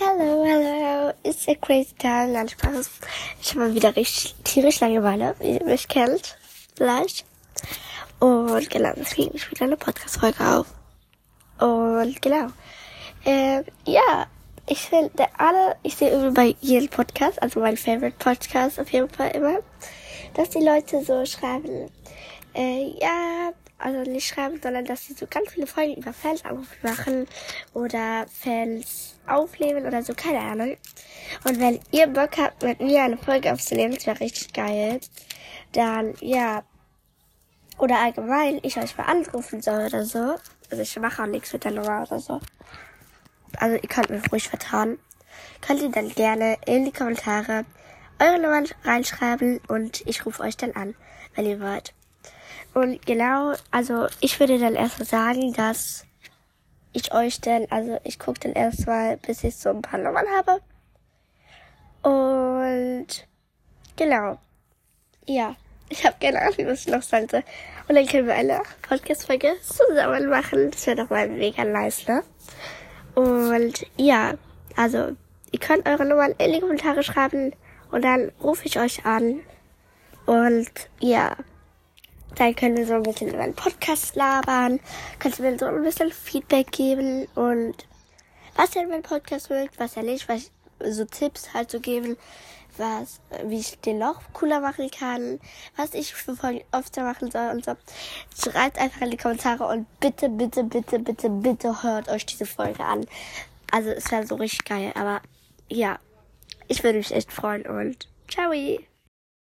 Hello, hello, it's a crazy time. Nein, Spaß. Ich habe mal wieder richtig tierisch Langeweile, wie ihr mich kennt. Vielleicht. Und genau, deswegen ich wieder eine Podcast-Folge auf. Und genau. Ähm, ja, ich finde alle, ich sehe immer bei jedem Podcast, also mein Favorite Podcast auf jeden Fall immer, dass die Leute so schreiben, äh, ja, also nicht schreiben, sondern dass sie so ganz viele Folgen über Fans machen oder Fans aufleben oder so, keine Ahnung. Und wenn ihr Bock habt, mit mir eine Folge aufzunehmen, das wäre richtig geil, dann, ja, oder allgemein, ich euch mal anrufen soll oder so. Also ich mache auch nichts mit der Nummer oder so. Also ihr könnt mir ruhig vertrauen. Könnt ihr dann gerne in die Kommentare eure Nummern reinschreiben und ich rufe euch dann an, wenn ihr wollt. Und genau, also ich würde dann erstmal sagen, dass ich euch dann, also ich gucke dann erstmal, bis ich so ein paar Nummern habe. Und genau, ja, ich habe keine Ahnung, was ich noch sagen. Und dann können wir eine Podcast-Folge zusammen machen. Das wäre doch mal mega nice, ne? Und ja, also ihr könnt eure Nummern in die Kommentare schreiben und dann rufe ich euch an. Und ja, dann können wir so ein bisschen über den Podcast labern. Kannst du mir so ein bisschen Feedback geben und was ihr in meinem Podcast mögt, was ihr nicht, was so Tipps halt so geben, was, wie ich den noch cooler machen kann, was ich für Folgen öfter machen soll und so. Schreibt einfach in die Kommentare und bitte, bitte, bitte, bitte, bitte hört euch diese Folge an. Also es wäre so richtig geil, aber ja, ich würde mich echt freuen und ciao.